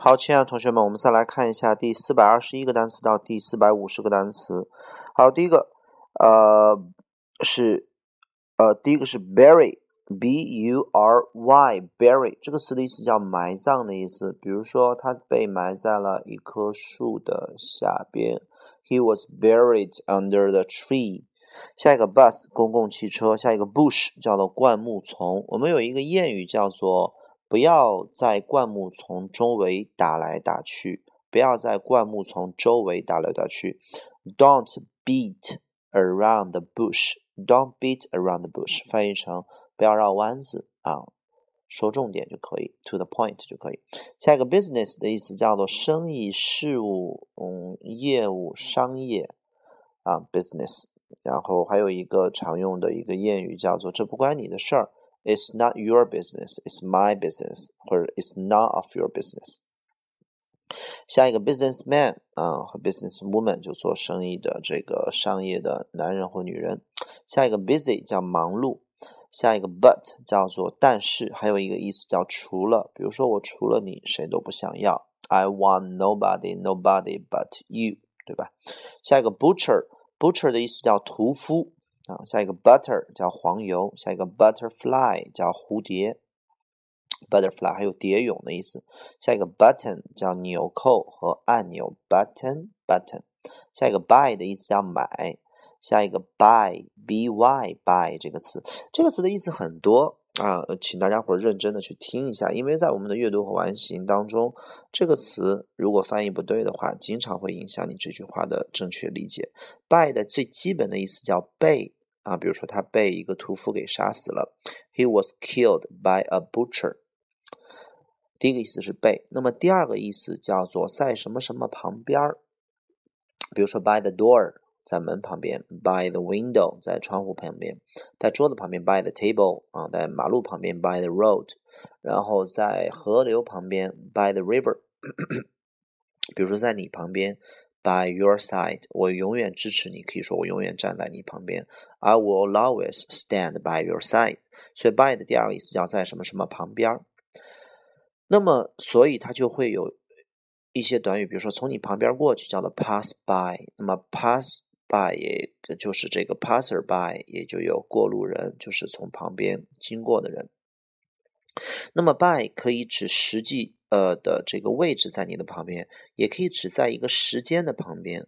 好，亲爱的同学们，我们再来看一下第四百二十一个单词到第四百五十个单词。好，第一个，呃，是，呃，第一个是 bury，b u r y，bury 这个词的意思叫埋葬的意思。比如说，他被埋在了一棵树的下边，He was buried under the tree。下一个 bus，公共汽车。下一个 bush，叫做灌木丛。我们有一个谚语叫做。不要在灌木丛周围打来打去，不要在灌木丛周围打来打去。Don't beat around the bush. Don't beat around the bush. 翻译成不要绕弯子啊，说重点就可以，to the point 就可以。下一个 business 的意思叫做生意、事务、嗯，业务、商业啊，business。然后还有一个常用的一个谚语叫做这不关你的事儿。It's not your business, it's my business，或者 It's none of your business。下一个 businessman 啊和 businesswoman 就做生意的这个商业的男人或女人。下一个 busy 叫忙碌。下一个 but 叫做但是，还有一个意思叫除了。比如说我除了你谁都不想要。I want nobody, nobody but you，对吧？下一个 butcher，butcher 的意思叫屠夫。 啊，下一个 butter 叫黄油，下一个 butterfly 叫蝴蝶，butterfly 还有蝶蛹的意思。下一个 button 叫纽扣和按钮，button button。下一个 buy 的意思叫买，下一个 buy b y buy 这个词，这个词的意思很多啊，请大家伙认真的去听一下，因为在我们的阅读和完形当中，这个词如果翻译不对的话，经常会影响你这句话的正确理解。buy 的最基本的意思叫被。啊，比如说他被一个屠夫给杀死了，He was killed by a butcher。第一个意思是被，那么第二个意思叫做在什么什么旁边儿，比如说 by the door，在门旁边；by the window，在窗户旁边；在桌子旁边；by the table，啊，在马路旁边；by the road，然后在河流旁边；by the river，比如说在你旁边。By your side，我永远支持你，可以说我永远站在你旁边。I will always stand by your side。所以 by 的第二个意思叫在什么什么旁边。那么，所以它就会有一些短语，比如说从你旁边过去，叫做 pass by。那么 pass by 也就是这个 passer by，也就有过路人，就是从旁边经过的人。那么 by 可以指实际。呃的这个位置在你的旁边，也可以指在一个时间的旁边，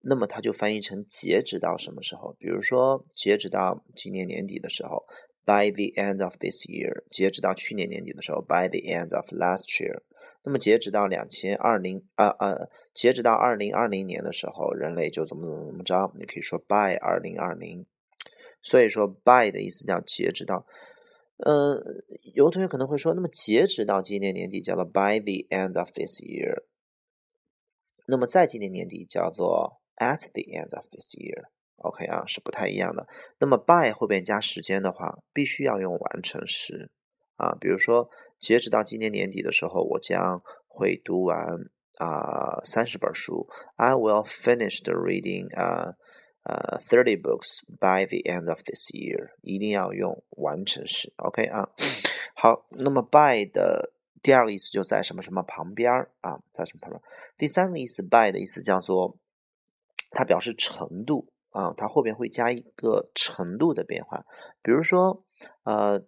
那么它就翻译成截止到什么时候？比如说截止到今年年底的时候，by the end of this year；截止到去年年底的时候，by the end of last year。那么截止到两千二零呃呃，截止到二零二零年的时候，人类就怎么怎么怎么着？你可以说 by 二零二零。所以说 by 的意思叫截止到。呃，有的同学可能会说，那么截止到今年年底叫做 by the end of this year，那么在今年年底叫做 at the end of this year，OK 啊，是不太一样的。那么 by 后边加时间的话，必须要用完成时啊，比如说截止到今年年底的时候，我将会读完啊三十本书，I will finish the reading 啊。呃，thirty books by the end of this year，一定要用完成时，OK 啊。好，那么 by 的第二个意思就在什么什么旁边儿啊，在什么旁边？第三个意思 by 的意思叫做它表示程度啊，它后边会加一个程度的变化。比如说，呃，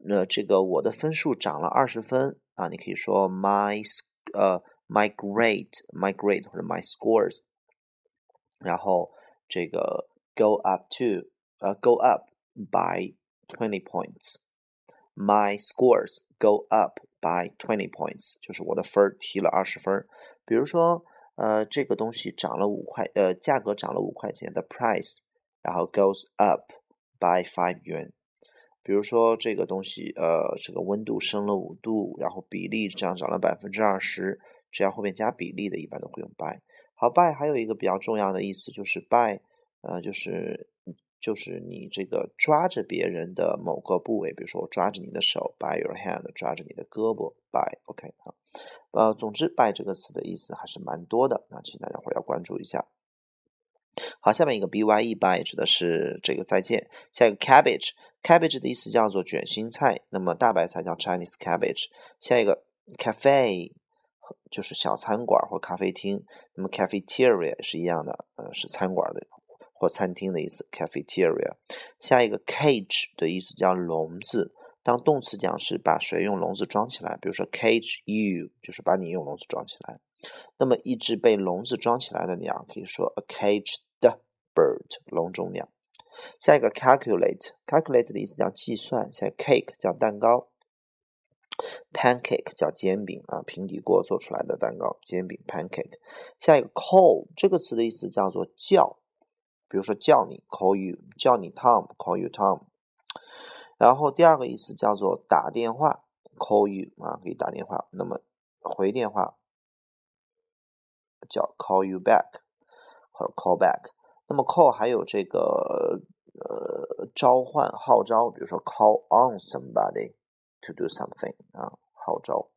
那这个我的分数涨了二十分啊，你可以说 my 呃 my grade，my grade 或者 my scores，然后。这个 go up to 呃 go up by twenty points。My scores go up by twenty points，就是我的分儿提了二十分。比如说，呃，这个东西涨了五块，呃，价格涨了五块钱，the price，然后 goes up by five yuan。比如说这个东西，呃，这个温度升了五度，然后比例这样涨了百分之二十，只要后面加比例的，一般都会用 by。好，by 还有一个比较重要的意思就是 by，呃，就是就是你这个抓着别人的某个部位，比如说我抓着你的手，by your hand，抓着你的胳膊，by，OK 啊，呃，总之 by 这个词的意思还是蛮多的，那请大家伙要关注一下。好，下面一个 bye，bye 指的是这个再见。下一个 cabbage，cabbage 的意思叫做卷心菜，那么大白菜叫 Chinese cabbage。下一个 cafe。就是小餐馆或咖啡厅。那么 cafeteria 是一样的，呃，是餐馆的或餐厅的意思。cafeteria。下一个 cage 的意思叫笼子。当动词讲是把谁用笼子装起来，比如说 cage you 就是把你用笼子装起来。那么一只被笼子装起来的鸟可以说 a caged bird 笼中鸟。下一个 calculate，calculate 的意思叫计算。下 cake 叫蛋糕，pancake 叫煎饼啊，平底锅做出来的蛋糕，煎饼 pancake。下一个 call 这个词的意思叫做叫，比如说叫你 call you，叫你 Tom call you Tom。然后第二个意思叫做打电话 call you 啊，可以打电话。那么回电话叫 call you back 或者 call back。那么 call 还有这个呃召唤号召，比如说 call on somebody to do something 啊号召。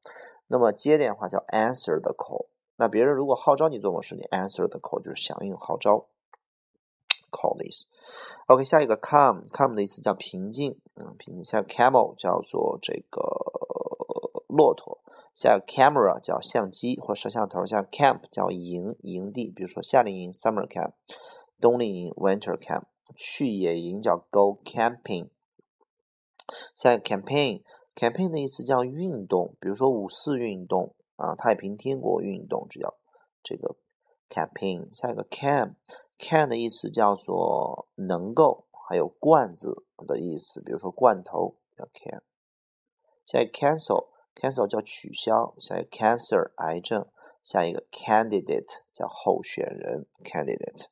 那么接电话叫 answer the call。那别人如果号召你做某事，你 answer the call 就是响应号召 call 的意思。OK，下一个 calm，calm 的意思叫平静，嗯平静。下一个 camel 叫做这个骆驼。下一个 camera 叫相机或摄像头。下 camp 叫营营地，比如说夏令营 summer camp。冬令营 （winter camp） 去野营叫 go camping。下一个 campaign campaign 的意思叫运动，比如说五四运动啊，太平天国运动，这叫这个 campaign。下一个 can，can 的意思叫做能够，还有罐子的意思，比如说罐头叫 can。下一个 cancel，cancel 叫取消。下一个 cancer 癌症。下一个 candidate 叫候选人 candidate。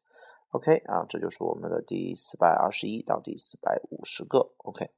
OK 啊，这就是我们的第四百二十一到第四百五十个。OK。